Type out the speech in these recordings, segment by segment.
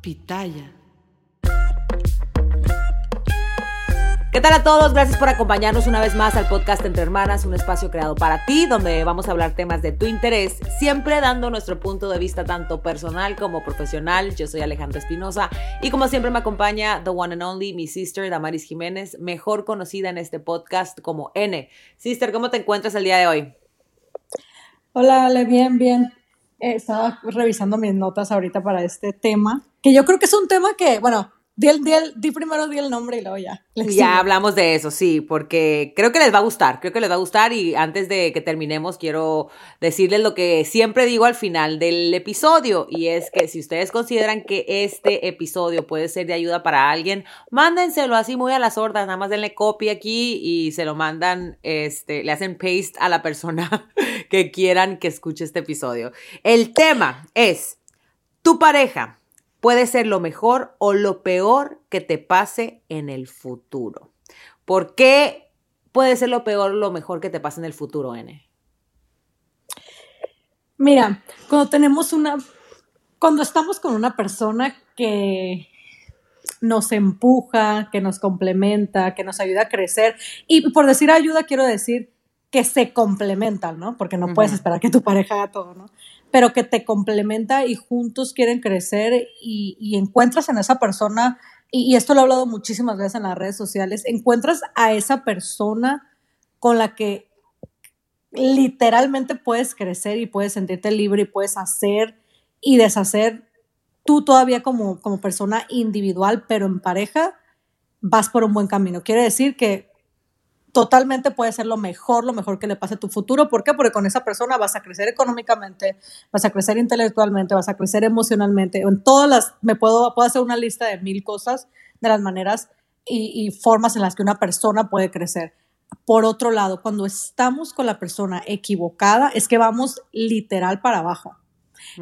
Pitaya. ¿Qué tal a todos? Gracias por acompañarnos una vez más al podcast Entre Hermanas, un espacio creado para ti donde vamos a hablar temas de tu interés, siempre dando nuestro punto de vista tanto personal como profesional. Yo soy Alejandra Espinosa y como siempre me acompaña the one and only, mi sister Damaris Jiménez, mejor conocida en este podcast como N. Sister, ¿cómo te encuentras el día de hoy? Hola, Ale, bien, bien. Eh, estaba revisando mis notas ahorita para este tema, que yo creo que es un tema que, bueno, Di, primero di el nombre y luego ya. Ya hablamos de eso, sí, porque creo que les va a gustar, creo que les va a gustar y antes de que terminemos quiero decirles lo que siempre digo al final del episodio y es que si ustedes consideran que este episodio puede ser de ayuda para alguien, mándenselo así muy a las sordas, nada más denle copy aquí y se lo mandan, este, le hacen paste a la persona que quieran que escuche este episodio. El tema es tu pareja puede ser lo mejor o lo peor que te pase en el futuro. ¿Por qué puede ser lo peor o lo mejor que te pase en el futuro, N? Mira, cuando tenemos una, cuando estamos con una persona que nos empuja, que nos complementa, que nos ayuda a crecer, y por decir ayuda quiero decir que se complementan, ¿no? Porque no puedes esperar que tu pareja haga todo, ¿no? pero que te complementa y juntos quieren crecer y, encuentras en esa persona, y, esto lo he hablado muchísimas veces en las redes sociales, encuentras a esa persona con la que literalmente puedes crecer y puedes sentirte libre y puedes hacer y deshacer tú todavía como, como persona individual, pero en pareja vas por un buen camino. Quiere decir que totalmente puede ser lo mejor, lo mejor que le pase a tu futuro. ¿Por qué? Porque con esa persona vas a crecer económicamente, vas a crecer intelectualmente, vas a crecer emocionalmente. En todas las, me puedo, puedo hacer una lista de mil cosas, de las maneras y, formas en las que una persona puede crecer. Por otro lado, cuando estamos con la persona equivocada, es que vamos literal para abajo.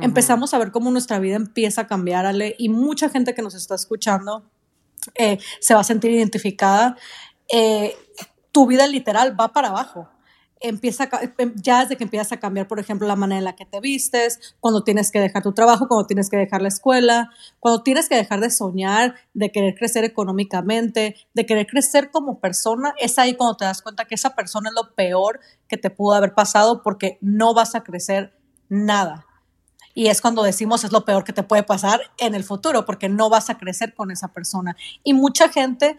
Empezamos a ver cómo nuestra vida empieza a cambiar, Ale, y mucha gente que nos está escuchando eh, se va a sentir identificada. Eh, tu vida literal va para abajo. Empieza, em, ya desde que empiezas a cambiar, por ejemplo, la manera en la que te vistes, cuando tienes que dejar tu trabajo, cuando tienes que dejar la escuela, cuando tienes que dejar de soñar, de querer crecer económicamente, de querer crecer como persona, es ahí cuando te das cuenta que esa persona es lo peor que te pudo haber pasado porque no vas a crecer nada. Y es cuando decimos es lo peor que te puede pasar en el futuro, porque no vas a crecer con esa persona. Y mucha gente,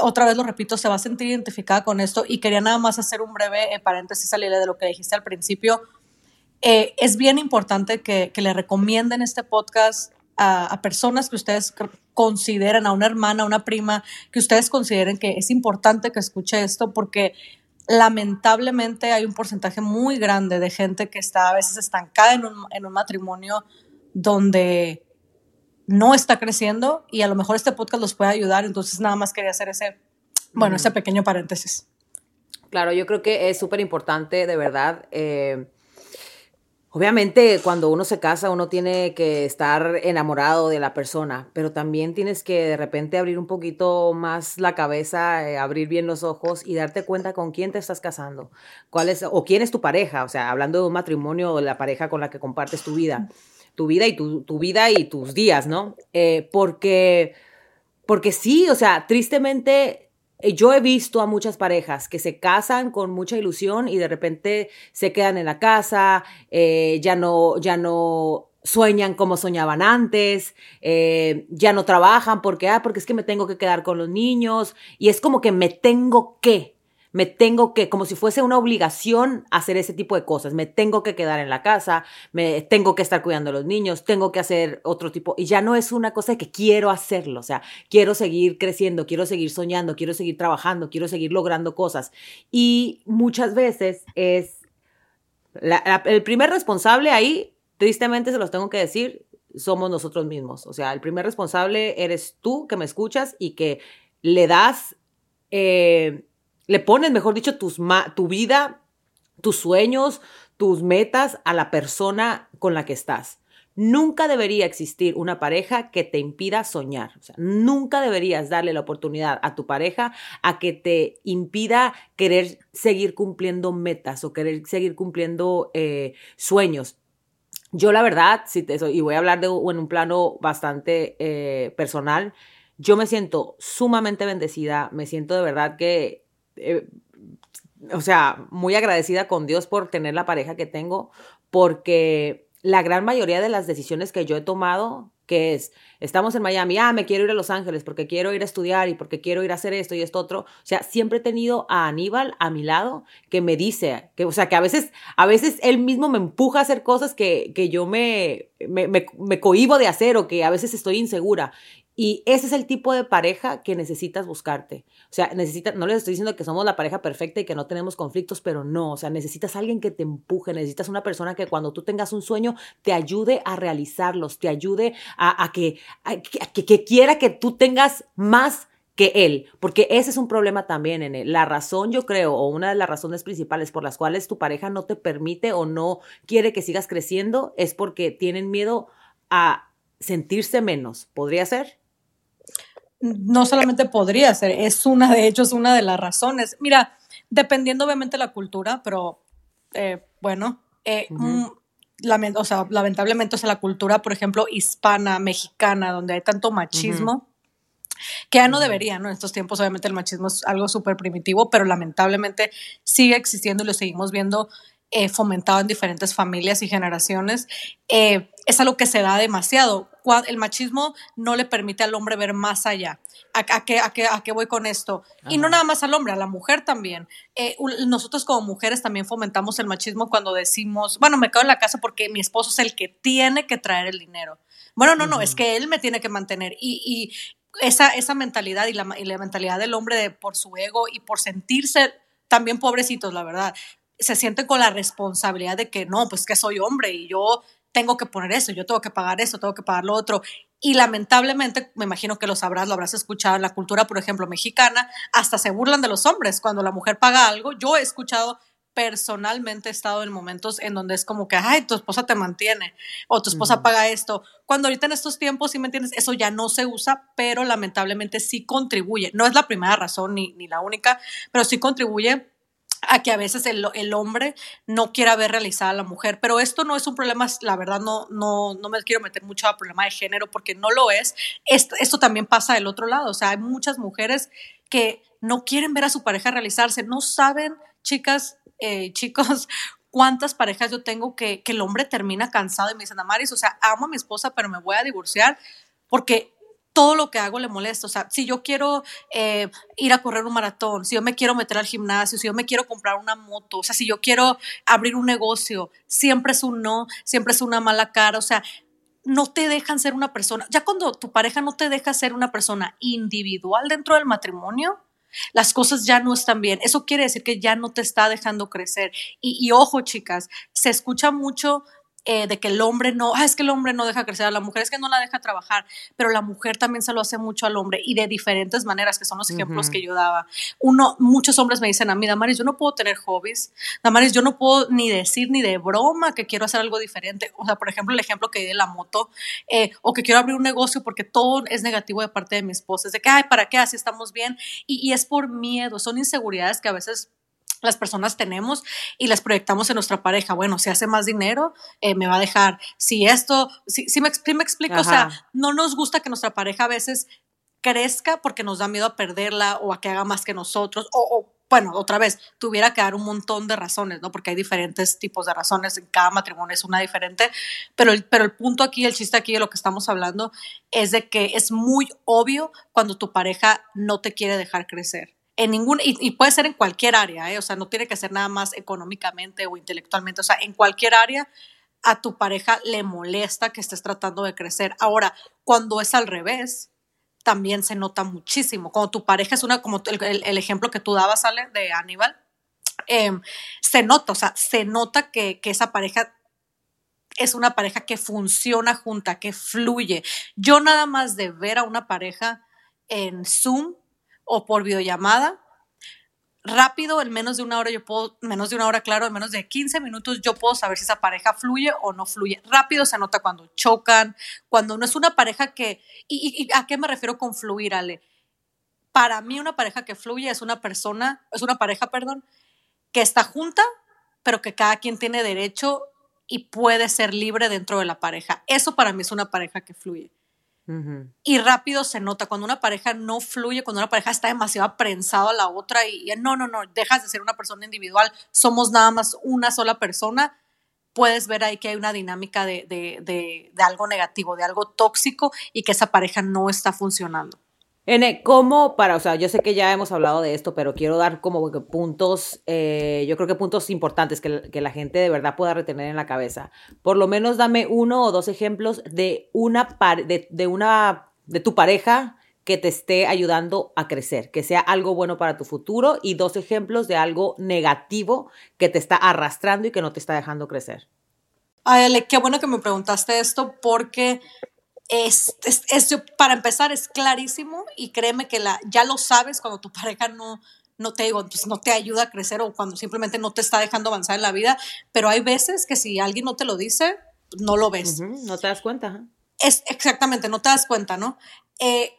otra vez lo repito, se va a sentir identificada con esto. Y quería nada más hacer un breve eh, paréntesis al de lo que dijiste al principio. Eh, es bien importante que, le recomienden este podcast a, a, personas que ustedes consideren, a una hermana, a una prima, que ustedes consideren que es importante que escuche esto, porque lamentablemente hay un porcentaje muy grande de gente que está a veces estancada en un, matrimonio donde no está creciendo y a lo mejor este podcast los puede ayudar. Entonces nada más quería hacer ese, bueno, ese pequeño paréntesis. Claro, yo creo que es súper importante, de verdad. Eh, Obviamente, cuando uno se casa, uno tiene que estar enamorado de la persona, pero también tienes que de repente abrir un poquito más la cabeza, eh, abrir bien los ojos y darte cuenta con quién te estás casando, cuál es o quién es tu pareja, o sea, hablando de un matrimonio o de la pareja con la que compartes tu vida, tu vida y tu, vida y tus días, ¿no? Eh, porque, porque sí, o sea, tristemente yo he visto a muchas parejas que se casan con mucha ilusión y de repente se quedan en la casa, eh, ya no, ya no sueñan como soñaban antes, eh, ya no trabajan porque, ah, porque es que me tengo que quedar con los niños y es como que me tengo que me tengo que, como si fuese una obligación hacer ese tipo de cosas, me tengo que quedar en la casa, me tengo que estar cuidando a los niños, tengo que hacer otro tipo, y ya no es una cosa de que quiero hacerlo, o sea, quiero seguir creciendo, quiero seguir soñando, quiero seguir trabajando, quiero seguir logrando cosas. Y muchas veces es, el primer responsable ahí, tristemente se los tengo que decir, somos nosotros mismos. O sea, el primer responsable eres tú que me escuchas y que le das eh, le pones, mejor dicho, tus tu vida, tus sueños, tus metas a la persona con la que estás. Nunca debería existir una pareja que te impida soñar. Nunca deberías darle la oportunidad a tu pareja a que te impida querer seguir cumpliendo metas o querer seguir cumpliendo eh, sueños. yo la verdad, si te, y voy a hablar de en un plano bastante eh, personal, yo me siento sumamente bendecida, me siento de verdad que, eh, o sea, muy agradecida con Dios por tener la pareja que tengo, porque la gran mayoría de las decisiones que yo he tomado, que es, estamos en Miami, ah, me quiero ir a Los Ángeles porque quiero ir a estudiar y porque quiero ir a hacer esto y esto otro. O sea, siempre he tenido a Aníbal a mi lado que me dice, que, o sea, que a veces, a veces él mismo me empuja a hacer cosas que, que yo me, me, me, me cohibo de hacer o que a veces estoy insegura. Y ese es el tipo de pareja que necesitas buscarte. O sea, necesita, no les estoy diciendo que somos la pareja perfecta y que no tenemos conflictos, pero no, o sea, necesitas alguien que te empuje, necesitas una persona que cuando tú tengas un sueño te ayude a realizarlos, te ayude a, que, que, que quiera que tú tengas más que él, porque ese es un problema también en él. La razón, yo creo, o una de las razones principales por las cuales tu pareja no te permite o no quiere que sigas creciendo es porque tienen miedo a sentirse menos. ¿Podría ser? No solamente podría ser, es una, de hecho, es una de las razones. Mira, dependiendo obviamente de la cultura, pero eh, bueno, eh, mm, o sea, lamentablemente, o sea, la cultura, por ejemplo, hispana, mexicana, donde hay tanto machismo, que ya no debería, ¿no? En estos tiempos, obviamente, el machismo es algo súper primitivo, pero lamentablemente sigue existiendo y lo seguimos viendo eh, fomentado en diferentes familias y generaciones. es algo que se da demasiado el machismo no le permite al hombre ver más allá. ¿A, qué, a, qué, a qué, voy con esto? Y no nada más al hombre, a la mujer también. Eh, nosotros como mujeres también fomentamos el machismo cuando decimos, bueno, me quedo en la casa porque mi esposo es el que tiene que traer el dinero. Bueno, no, no, es que él me tiene que mantener. Y, y esa, esa mentalidad y la, y la mentalidad del hombre de, por su ego y por sentirse también pobrecitos, la verdad, se sienten con la responsabilidad de que no, pues que soy hombre y yo tengo que poner eso, yo tengo que pagar eso, tengo que pagar lo otro. Y lamentablemente, me imagino que lo sabrás, lo habrás escuchado en la cultura, por ejemplo, mexicana, hasta se burlan de los hombres cuando la mujer paga algo. Yo he escuchado personalmente he estado en momentos en donde es como que, ay, tu esposa te mantiene o tu esposa paga esto. Cuando ahorita en estos tiempos, si me entiendes, eso ya no se usa, pero lamentablemente sí contribuye. No es la primera razón ni, ni la única, pero sí contribuye a que a veces el, el, hombre no quiera ver realizada a la mujer. Pero esto no es un problema, la verdad no, no, no me quiero meter mucho a problema de género porque no lo es. Esto, esto también pasa del otro lado. O sea, hay muchas mujeres que no quieren ver a su pareja realizarse, no saben, chicas, eh, chicos, cuántas parejas yo tengo que, que el hombre termina cansado y me dicen, Amaris, o sea, amo a mi esposa, pero me voy a divorciar porque todo lo que hago le molesta. O sea, si yo quiero eh, ir a correr un maratón, si yo me quiero meter al gimnasio, si yo me quiero comprar una moto, o sea, si yo quiero abrir un negocio, siempre es un no, siempre es una mala cara. O sea, no te dejan ser una persona. Ya cuando tu pareja no te deja ser una persona individual dentro del matrimonio, las cosas ya no están bien. Eso quiere decir que ya no te está dejando crecer. Y, y ojo, chicas, se escucha mucho eh, de que el hombre no, ah, es que el hombre no deja crecer a la mujer, es que no la deja trabajar, pero la mujer también se lo hace mucho al hombre y de diferentes maneras, que son los ejemplos que yo daba. Uno, muchos hombres me dicen a mí, Damaris, yo no puedo tener hobbies, Damaris, yo no puedo ni decir ni de broma que quiero hacer algo diferente. O sea, por ejemplo, el ejemplo que di de la moto, eh, o que quiero abrir un negocio porque todo es negativo de parte de mi esposa, es de que, ay, ¿para qué? Así estamos bien. y, y es por miedo, son inseguridades que a veces las personas tenemos y las proyectamos en nuestra pareja. Bueno, si hace más dinero, eh, me va a dejar. Si esto, si, si me, me, explico, o sea, no nos gusta que nuestra pareja a veces crezca porque nos da miedo a perderla o a que haga más que nosotros o, bueno, otra vez, tuviera que dar un montón de razones, ¿no? Porque hay diferentes tipos de razones, en cada matrimonio es una diferente, pero el, pero el punto aquí, el chiste aquí de lo que estamos hablando es de que es muy obvio cuando tu pareja no te quiere dejar crecer en ningún, y, puede ser en cualquier área, ¿eh? o sea, no tiene que ser nada más económicamente o intelectualmente, o sea, en cualquier área a tu pareja le molesta que estés tratando de crecer. Ahora, cuando es al revés, también se nota muchísimo. Cuando tu pareja es una, como el, ejemplo que tú dabas, Ale, de Aníbal, em, se nota, o sea, se nota que, que esa pareja es una pareja que funciona junta, que fluye. Yo nada más de ver a una pareja en Zoom o por videollamada. Rápido, en menos de una hora yo puedo, menos de una hora, claro, en menos de 15 minutos yo puedo saber si esa pareja fluye o no fluye. Rápido se nota cuando chocan, cuando no es una pareja que, y, a qué me refiero con fluir, Ale? Para mí una pareja que fluye es una persona, es una pareja, perdón, que está junta, pero que cada quien tiene derecho y puede ser libre dentro de la pareja. Eso para mí es una pareja que fluye. Y rápido se nota cuando una pareja no fluye, cuando una pareja está demasiado aprensada a la otra y, no, no, no, dejas de ser una persona individual, somos nada más una sola persona, puedes ver ahí que hay una dinámica de, de, de algo negativo, de algo tóxico y que esa pareja no está funcionando. N, ¿cómo para, o sea, yo sé que ya hemos hablado de esto, pero quiero dar como puntos, eh, yo creo que puntos importantes que, la gente de verdad pueda retener en la cabeza. Por lo menos dame uno o dos ejemplos de una, de, de una, de tu pareja que te esté ayudando a crecer, que sea algo bueno para tu futuro y dos ejemplos de algo negativo que te está arrastrando y que no te está dejando crecer. Ay, qué bueno que me preguntaste esto porque es, es, para empezar, es clarísimo y créeme que la, ya lo sabes cuando tu pareja no, no te digo, pues no te ayuda a crecer o cuando simplemente no te está dejando avanzar en la vida, pero hay veces que si alguien no te lo dice, no lo ves. no te das cuenta. Es exactamente, no te das cuenta, ¿no? Eh,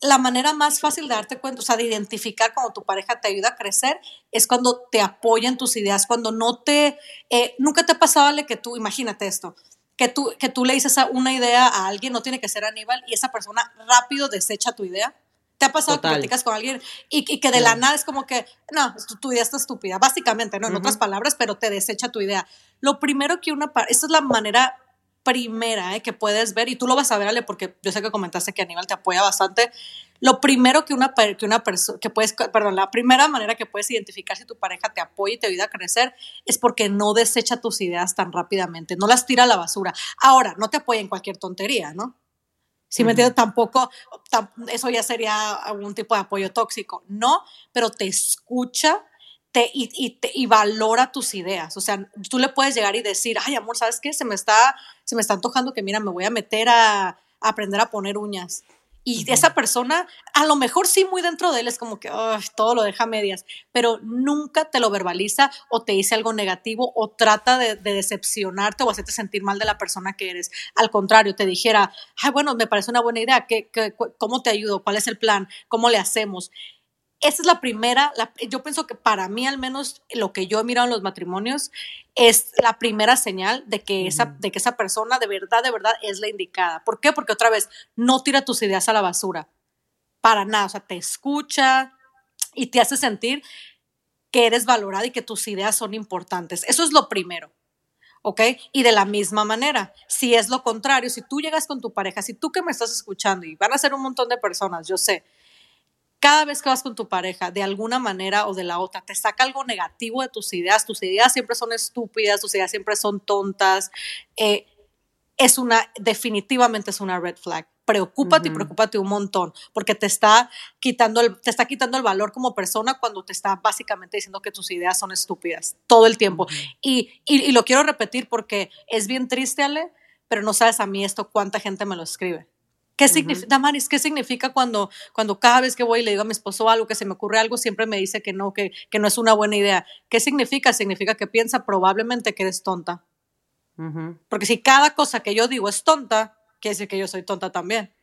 la manera más fácil de darte cuenta, o sea, de identificar cuando tu pareja te ayuda a crecer, es cuando te apoya en tus ideas, cuando no te, eh, nunca te ha pasado, que tú, imagínate esto, que tú, que tú le dices una idea a alguien, no tiene que ser Aníbal, y esa persona rápido desecha tu idea. ¿Te ha pasado que platicas con alguien y, que de la nada es como que, no, tu, idea está estúpida, básicamente, ¿no? En otras palabras, pero te desecha tu idea. Lo primero que una, esta es la manera primera ¿eh? que puedes ver, y tú lo vas a ver, Ale, porque yo sé que comentaste que Aníbal te apoya bastante. Lo primero que una, que una persona, que puedes, perdón, la primera manera que puedes identificar si tu pareja te apoya y te ayuda a crecer es porque no desecha tus ideas tan rápidamente, no las tira a la basura. Ahora, no te apoya en cualquier tontería, ¿no? Si me entiendes, tampoco, eso ya sería algún tipo de apoyo tóxico. No, pero te escucha te, y, y, y, valora tus ideas. O sea, tú le puedes llegar y decir, ay, amor, ¿sabes qué? Se me está, se me está antojando que, mira, me voy a meter a, a aprender a poner uñas. Y esa persona, a lo mejor sí muy dentro de él es como que todo lo deja medias, pero nunca te lo verbaliza o te dice algo negativo o trata de, decepcionarte o hacerte sentir mal de la persona que eres. Al contrario, te dijera, ay, bueno, me parece una buena idea, ¿Qué, qué, cómo te ayudo? ¿Cuál es el plan? ¿Cómo le hacemos? Esa es la primera, yo pienso que para mí al menos lo que yo he mirado en los matrimonios es la primera señal de que, esa, de que esa persona de verdad, de verdad es la indicada. ¿Por qué? Porque otra vez, no tira tus ideas a la basura. Para nada, o sea, te escucha y te hace sentir que eres valorada y que tus ideas son importantes. Eso es lo primero. ¿ok? Y de la misma manera, si es lo contrario, si tú llegas con tu pareja, si tú que me estás escuchando y van a ser un montón de personas, yo sé, cada vez que vas con tu pareja, de alguna manera o de la otra, te saca algo negativo de tus ideas, tus ideas siempre son estúpidas, tus ideas siempre son tontas, eh, es una, definitivamente es una red flag. Preocúpate y preocúpate un montón, porque te está, quitando el, te está quitando el valor como persona cuando te está básicamente diciendo que tus ideas son estúpidas todo el tiempo. y, y, y lo quiero repetir porque es bien triste, Ale, pero no sabes a mí esto cuánta gente me lo escribe ¿Qué significa, Damaris, qué significa cuando, cuando cada vez que voy y le digo a mi esposo algo, que se me ocurre algo, siempre me dice que no, que, que no es una buena idea? ¿Qué significa? Significa que piensa probablemente que eres tonta. Porque si cada cosa que yo digo es tonta, quiere decir que yo soy tonta también.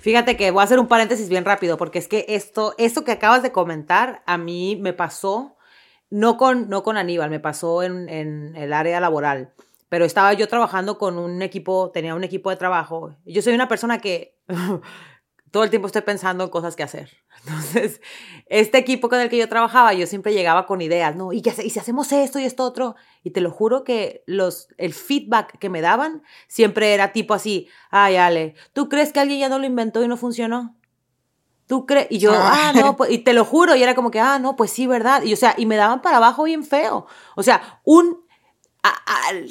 Fíjate que voy a hacer un paréntesis bien rápido, porque es que esto, esto que acabas de comentar, a mí me pasó, no con, no con Aníbal, me pasó en, en el área laboral pero estaba yo trabajando con un equipo, tenía un equipo de trabajo. Yo soy una persona que todo el tiempo estoy pensando en cosas que hacer. Entonces, este equipo con el que yo trabajaba, yo siempre llegaba con ideas, ¿no? ¿Y, qué, y si hacemos esto y esto otro? Y te lo juro que los, el feedback que me daban siempre era tipo así, ay, Ale, ¿tú crees que alguien ya no lo inventó y no funcionó? ¿Tú crees? Y yo, ah, no, pues, y te lo juro, y era como que, ah, no, pues sí, ¿verdad? Y o sea, y me daban para abajo bien feo. O sea, un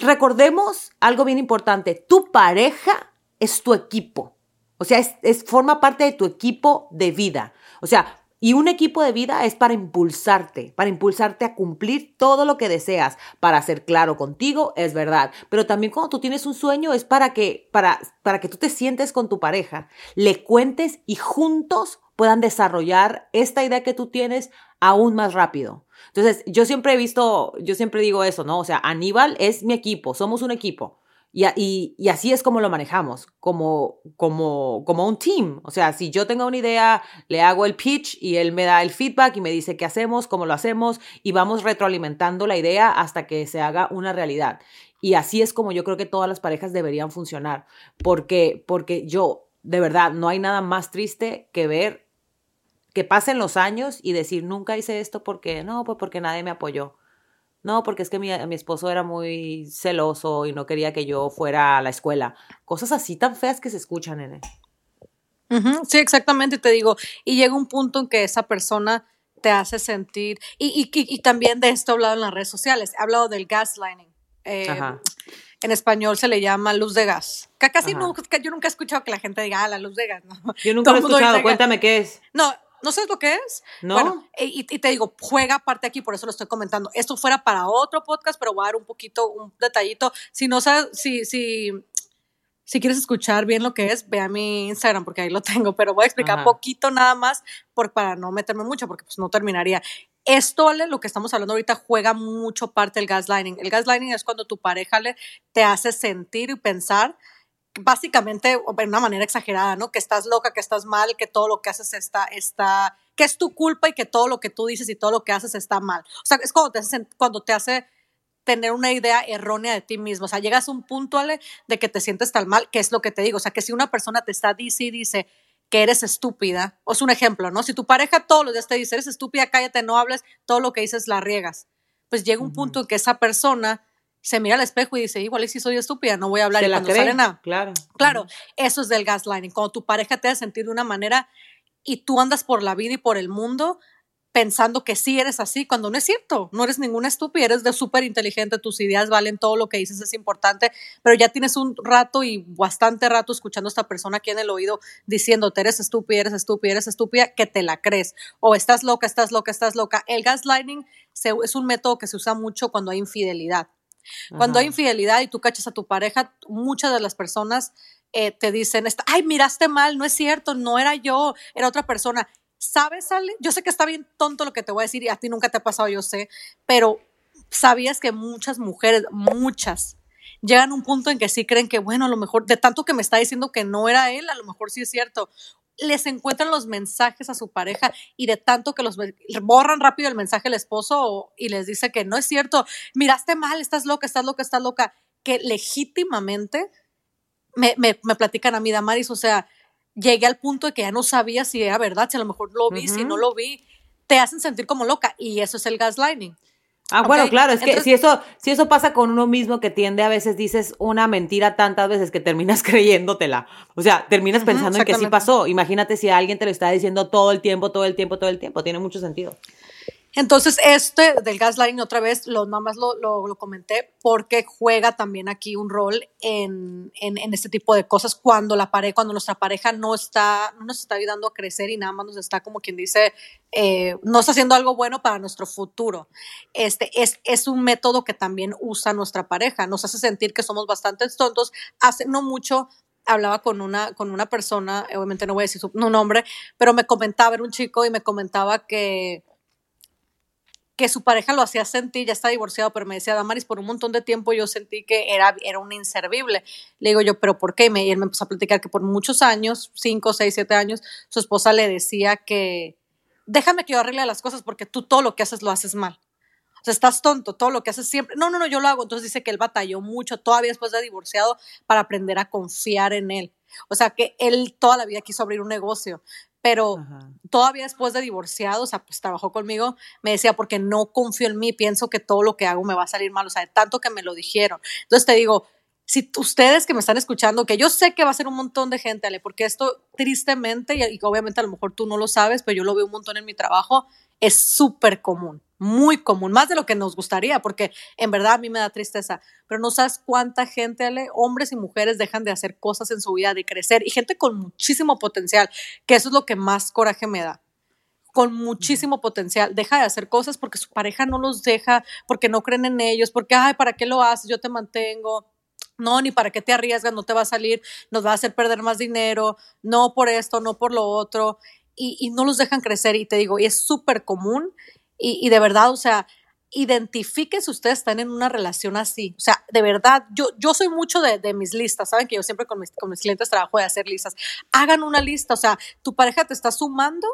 recordemos algo bien importante, tu pareja es tu equipo, o sea, es, forma parte de tu equipo de vida, o sea, y un equipo de vida es para impulsarte, para impulsarte a cumplir todo lo que deseas, para ser claro contigo, es verdad. Pero también cuando tú tienes un sueño es para que, para, para que tú te sientes con tu pareja, le cuentes y juntos puedan desarrollar esta idea que tú tienes aún más rápido. Entonces, yo siempre he visto, yo siempre digo eso, ¿no? O sea, Aníbal es mi equipo, somos un equipo. Y, así es como lo manejamos, como, como, como un team. O sea, si yo tengo una idea, le hago el pitch y él me da el feedback y me dice qué hacemos, cómo lo hacemos y vamos retroalimentando la idea hasta que se haga una realidad. Y así es como yo creo que todas las parejas deberían funcionar, porque, porque yo, de verdad, no hay nada más triste que ver que pasen los años y decir, nunca hice esto porque, no, pues porque nadie me apoyó. No, porque es que mi, mi, esposo era muy celoso y no quería que yo fuera a la escuela. Cosas así tan feas que se escuchan, nene. Sí, exactamente, te digo. Y llega un punto en que esa persona te hace sentir, y, y, y también de esto he hablado en las redes sociales, he hablado del gaslighting. Eh, en español se le llama luz de gas. Que casi nunca, yo nunca he escuchado que la gente diga, ah, la luz de gas. No. Yo nunca lo he escuchado, cuéntame qué es. No, ¿No sabes lo que es? No. Bueno, y, y, te digo, juega aparte aquí, por eso lo estoy comentando. Esto fuera para otro podcast, pero voy a dar un poquito, un detallito. Si no sabes, si, si, si quieres escuchar bien lo que es, ve a mi Instagram porque ahí lo tengo, pero voy a explicar poquito nada más por, para no meterme mucho porque pues no terminaría. Esto, Ale, lo que estamos hablando ahorita, juega mucho parte del gaslighting. El gaslighting es cuando tu pareja le, te hace sentir y pensar, básicamente, de una manera exagerada, ¿no? Que estás loca, que estás mal, que todo lo que haces está, está, que es tu culpa y que todo lo que tú dices y todo lo que haces está mal. O sea, es cuando te hace, cuando te hace tener una idea errónea de ti mismo. O sea, llegas a un punto, Ale, de que te sientes tan mal, que es lo que te digo. O sea, que si una persona te está dice y dice, que eres estúpida, o es un ejemplo, ¿no? Si tu pareja todos los días te dice, eres estúpida, cállate, no hables, todo lo que dices la riegas, pues llega un punto en que esa persona se mira al espejo y dice, igual y si soy estúpida, no voy a hablar. Se y la cuando cree, sale nada. Claro. Claro, eso es del gaslighting, cuando tu pareja te hace sentir de una manera y tú andas por la vida y por el mundo pensando que sí eres así, cuando no es cierto, no eres ninguna estúpida, eres de súper inteligente, tus ideas valen, todo lo que dices es importante, pero ya tienes un rato y bastante rato escuchando a esta persona aquí en el oído diciéndote eres estúpida, eres estúpida, eres estúpida, que te la crees, o estás loca, estás loca, estás loca. El gaslighting se, es un método que se usa mucho cuando hay infidelidad. Cuando hay infidelidad y tú cachas a tu pareja, muchas de las personas eh, te dicen, ay, miraste mal, no es cierto, no era yo, era otra persona. ¿Sabes, Ale? Yo sé que está bien tonto lo que te voy a decir y a ti nunca te ha pasado, yo sé, pero sabías que muchas mujeres, muchas, llegan a un punto en que sí creen que, bueno, a lo mejor, de tanto que me está diciendo que no era él, a lo mejor sí es cierto. Les encuentran los mensajes a su pareja y de tanto que los borran rápido el mensaje al esposo y les dice que no es cierto, miraste mal, estás loca, estás loca, estás loca, que legítimamente me, me, me platican a mí, Damaris, o sea, llegué al punto de que ya no sabía si era verdad, si a lo mejor lo vi, si no lo vi, te hacen sentir como loca y eso es el gaslighting. Ah, bueno, claro, es que si eso, si eso pasa con uno mismo que tiende a veces dices una mentira tantas veces que terminas creyéndotela. O sea, terminas pensando en que sí pasó. Imagínate si alguien te lo está diciendo todo el tiempo, todo el tiempo, todo el tiempo. Tiene mucho sentido. Entonces, este del gaslighting, otra vez, lo, nada más lo, lo, comenté porque juega también aquí un rol en, en, este tipo de cosas cuando la cuando nuestra pareja no está, no nos está ayudando a crecer y nada más nos está, como quien dice, eh, no está haciendo algo bueno para nuestro futuro. Este es, es un método que también usa nuestra pareja, nos hace sentir que somos bastante tontos. Hace no mucho hablaba con una, con una persona, obviamente no voy a decir su nombre, pero me comentaba, era un chico y me comentaba que que su pareja lo hacía sentir, ya está divorciado, pero me decía, Damaris, por un montón de tiempo yo sentí que era, era un inservible. Le digo yo, ¿pero por qué? Y, él me empezó a platicar que por muchos años, cinco, seis, siete años, su esposa le decía que, déjame que yo arregle las cosas porque tú todo lo que haces lo haces mal. O sea, estás tonto, todo lo que haces siempre. No, no, no, yo lo hago. Entonces dice que él batalló mucho todavía después de divorciado para aprender a confiar en él. O sea, que él toda la vida quiso abrir un negocio, pero todavía después de divorciado, o sea, pues trabajó conmigo, me decía, porque no confío en mí, pienso que todo lo que hago me va a salir mal, o sea, de tanto que me lo dijeron. Entonces te digo, si ustedes que me están escuchando, que yo sé que va a ser un montón de gente, Ale, porque esto tristemente, y, obviamente a lo mejor tú no lo sabes, pero yo lo veo un montón en mi trabajo, es súper común, muy común, más de lo que nos gustaría, porque en verdad a mí me da tristeza, pero no sabes cuánta gente, Ale, hombres y mujeres dejan de hacer cosas en su vida, de crecer, y gente con muchísimo potencial, que eso es lo que más coraje me da con muchísimo potencial, deja de hacer cosas porque su pareja no los deja, porque no creen en ellos, porque, ay, ¿para qué lo haces? Yo te mantengo no, ni para qué te arriesgas, no te va a salir, nos va a hacer perder más dinero, no por esto, no por lo otro, y, no los dejan crecer. Y te digo, y es súper común, y, de verdad, o sea, identifiquen si ustedes están en una relación así. O sea, de verdad, yo, yo soy mucho de, mis listas, ¿saben? Que yo siempre con mis, con mis clientes trabajo de hacer listas. Hagan una lista, o sea, tu pareja te está sumando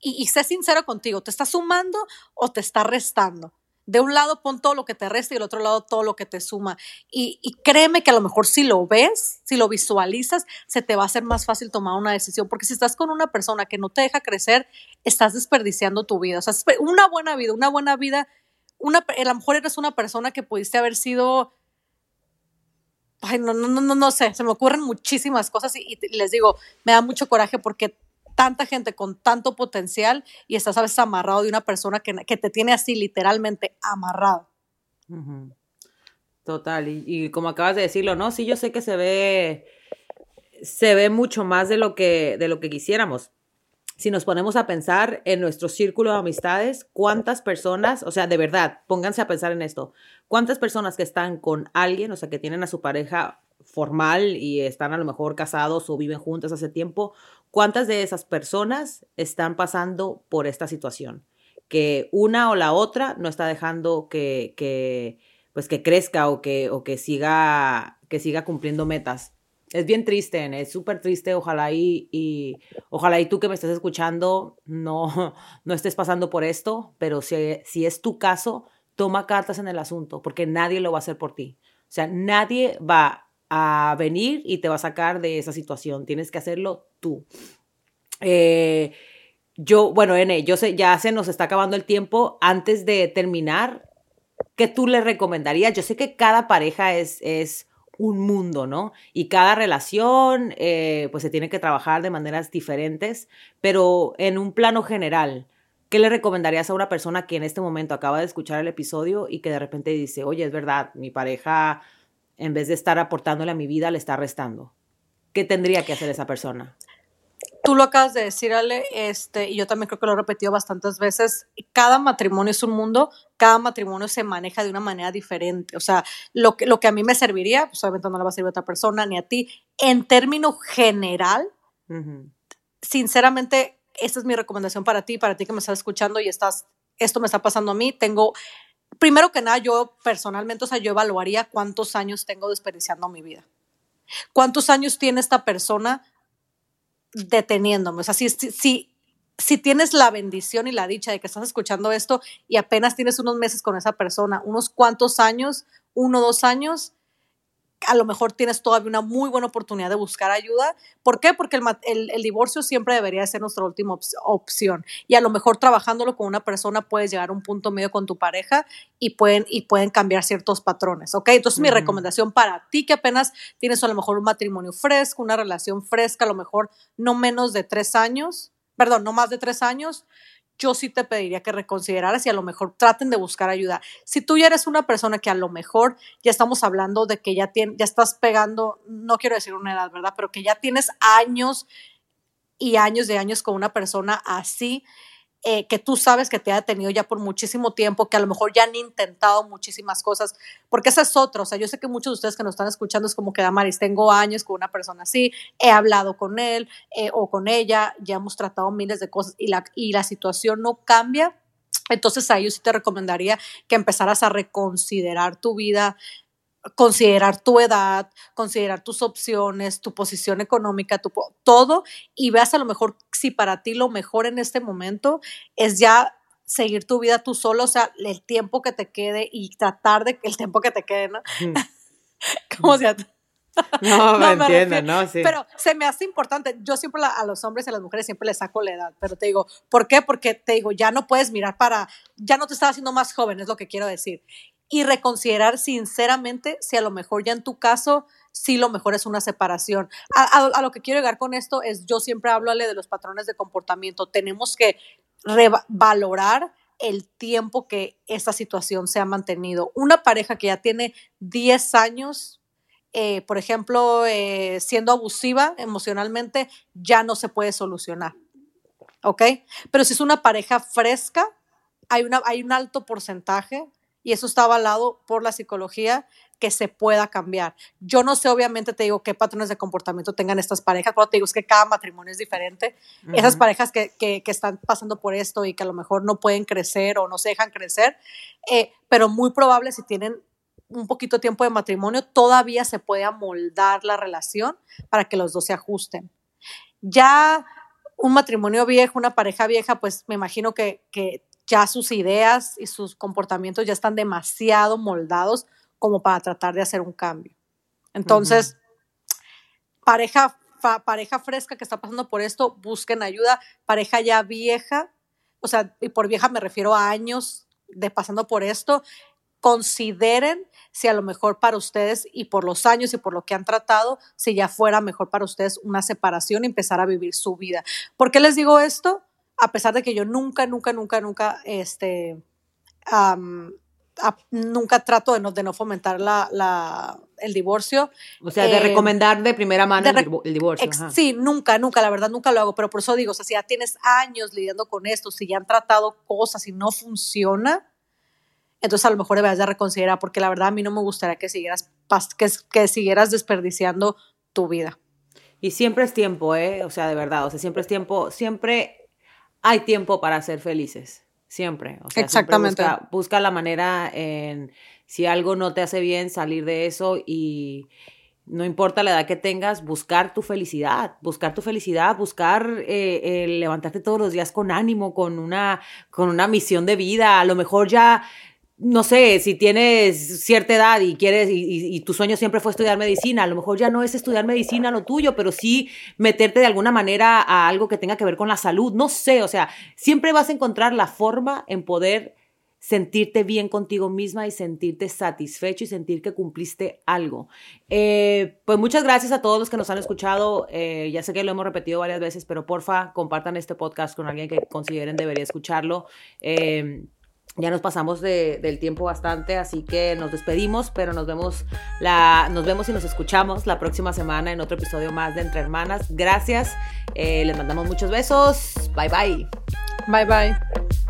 y, y sé sincero contigo, ¿te está sumando o te está restando? De un lado pon todo lo que te resta y del otro lado todo lo que te suma. Y, y, créeme que a lo mejor si lo ves, si lo visualizas, se te va a hacer más fácil tomar una decisión. Porque si estás con una persona que no te deja crecer, estás desperdiciando tu vida. O sea, una buena vida, una buena vida. Una, a lo mejor eres una persona que pudiste haber sido Ay, no, no, no, no sé, se me ocurren muchísimas cosas y, y, les digo, me da mucho coraje porque tanta gente con tanto potencial y estás a veces amarrado de una persona que, que te tiene así literalmente amarrado. Total, y, como acabas de decirlo, ¿no? Sí, yo sé que se ve, se ve mucho más de lo que, de lo que quisiéramos. Si nos ponemos a pensar en nuestro círculo de amistades, ¿cuántas personas, o sea, de verdad, pónganse a pensar en esto, cuántas personas que están con alguien, o sea, que tienen a su pareja formal y están a lo mejor casados o viven juntas hace tiempo, ¿cuántas de esas personas están pasando por esta situación? Que una o la otra no está dejando que, que pues que crezca o que, o que siga, que siga cumpliendo metas. Es bien triste, es súper triste. Ojalá y, y, ojalá y tú que me estés escuchando no, no estés pasando por esto, pero si, si es tu caso, toma cartas en el asunto, porque nadie lo va a hacer por ti. O sea, nadie va a venir y te va a sacar de esa situación. Tienes que hacerlo tú. Eh, yo, bueno, N, yo sé, ya se nos está acabando el tiempo. Antes de terminar, ¿qué tú le recomendarías? Yo sé que cada pareja es, es un mundo, ¿no? Y cada relación, eh, pues se tiene que trabajar de maneras diferentes, pero en un plano general, ¿qué le recomendarías a una persona que en este momento acaba de escuchar el episodio y que de repente dice, oye, es verdad, mi pareja en vez de estar aportándole a mi vida, le está restando. ¿Qué tendría que hacer esa persona? Tú lo acabas de decir, Ale, este, y yo también creo que lo he repetido bastantes veces. Cada matrimonio es un mundo, cada matrimonio se maneja de una manera diferente. O sea, lo que, lo que a mí me serviría, pues obviamente no le va a servir a otra persona ni a ti. En término general, sinceramente, esta es mi recomendación para ti, para ti que me estás escuchando y estás, esto me está pasando a mí. Tengo primero que nada, yo personalmente, o sea, yo evaluaría cuántos años tengo desperdiciando mi vida. ¿Cuántos años tiene esta persona deteniéndome? O sea, si, si, si tienes la bendición y la dicha de que estás escuchando esto y apenas tienes unos meses con esa persona, unos cuantos años, uno dos años, a lo mejor tienes todavía una muy buena oportunidad de buscar ayuda. ¿Por qué? Porque el, el, divorcio siempre debería ser nuestra última opción. Y a lo mejor trabajándolo con una persona puedes llegar a un punto medio con tu pareja y pueden, y pueden cambiar ciertos patrones, ¿ok? Entonces mi recomendación para ti que apenas tienes a lo mejor un matrimonio fresco, una relación fresca, a lo mejor no menos de tres años, perdón, no más de tres años, yo sí te pediría que reconsideraras y a lo mejor traten de buscar ayuda. Si tú ya eres una persona que a lo mejor ya estamos hablando de que ya, ya estás pegando, no quiero decir una edad, ¿verdad? Pero que ya tienes años y años de años con una persona así, eh, que tú sabes que te ha tenido ya por muchísimo tiempo, que a lo mejor ya han intentado muchísimas cosas, porque esa es otra, o sea, yo sé que muchos de ustedes que nos están escuchando es como que, Damaris, tengo años con una persona así, he hablado con él eh, o con ella, ya hemos tratado miles de cosas y la, y la situación no cambia, entonces a ellos sí te recomendaría que empezaras a reconsiderar tu vida, considerar tu edad, considerar tus opciones, tu posición económica, tu, todo, y veas a lo mejor si para ti lo mejor en este momento es ya seguir tu vida tú solo, o sea, el tiempo que te quede y tratar de que el tiempo que te quede, ¿no? Como sea. No, me, entiendo, ¿no? Sí. Pero se me hace importante. Yo siempre a los hombres y a las mujeres siempre les saco la edad, pero te digo, ¿por qué? Porque te digo, ya no puedes mirar para, ya no te estás haciendo más joven, es lo que quiero decir y reconsiderar sinceramente si a lo mejor ya en tu caso sí lo mejor es una separación. A, lo que quiero llegar con esto es, yo siempre hablo de los patrones de comportamiento. Tenemos que valorar el tiempo que esta situación se ha mantenido. Una pareja que ya tiene 10 años, eh, por ejemplo, eh, siendo abusiva emocionalmente, ya no se puede solucionar. ¿Ok? Pero si es una pareja fresca, hay, una, hay un alto porcentaje y eso está avalado por la psicología que se pueda cambiar. Yo no sé, obviamente, te digo qué patrones de comportamiento tengan estas parejas, pero te digo es que cada matrimonio es diferente. Esas parejas que, que, están pasando por esto y que a lo mejor no pueden crecer o no se dejan crecer, eh, pero muy probable si tienen un poquito tiempo de matrimonio, todavía se puede amoldar la relación para que los dos se ajusten. Ya un matrimonio viejo, una pareja vieja, pues me imagino que, que ya sus ideas y sus comportamientos ya están demasiado moldados como para tratar de hacer un cambio. Entonces, pareja, pareja fresca que está pasando por esto, busquen ayuda. Pareja ya vieja, o sea, y por vieja me refiero a años de pasando por esto, consideren si a lo mejor para ustedes y por los años y por lo que han tratado, si ya fuera mejor para ustedes una separación y empezar a vivir su vida. ¿Por qué les digo esto? A pesar de que yo nunca, nunca, nunca, nunca, este, nunca trato de no, de no fomentar la, el divorcio. O sea, de eh, recomendar de primera mano el, divorcio. sí, nunca, nunca, la verdad, nunca lo hago, pero por eso digo, o sea, si ya tienes años lidiando con esto, si ya han tratado cosas y no funciona, entonces a lo mejor debes de reconsiderar, porque la verdad a mí no me gustaría que siguieras, que, que siguieras desperdiciando tu vida. Y siempre es tiempo, ¿eh? O sea, de verdad, o sea, siempre es tiempo, siempre hay tiempo para ser felices. Siempre. O sea, Exactamente. busca, la manera en si algo no te hace bien, salir de eso y no importa la edad que tengas, buscar tu felicidad, buscar tu felicidad, buscar eh, levantarte todos los días con ánimo, con una, con una misión de vida. A lo mejor ya no sé, si tienes cierta edad y quieres, y, tu sueño siempre fue estudiar medicina, a lo mejor ya no es estudiar medicina lo tuyo, pero sí meterte de alguna manera a algo que tenga que ver con la salud, no sé, o sea, siempre vas a encontrar la forma en poder sentirte bien contigo misma y sentirte satisfecho y sentir que cumpliste algo. Eh, pues muchas gracias a todos los que nos han escuchado. Eh, ya sé que lo hemos repetido varias veces, pero porfa, compartan este podcast con alguien que consideren debería escucharlo. Eh, ya nos pasamos del tiempo bastante, así que nos despedimos, pero nos vemos, la, nos vemos y nos escuchamos la próxima semana en otro episodio más de Entre Hermanas. Gracias, eh, les mandamos muchos besos. Bye bye. Bye bye.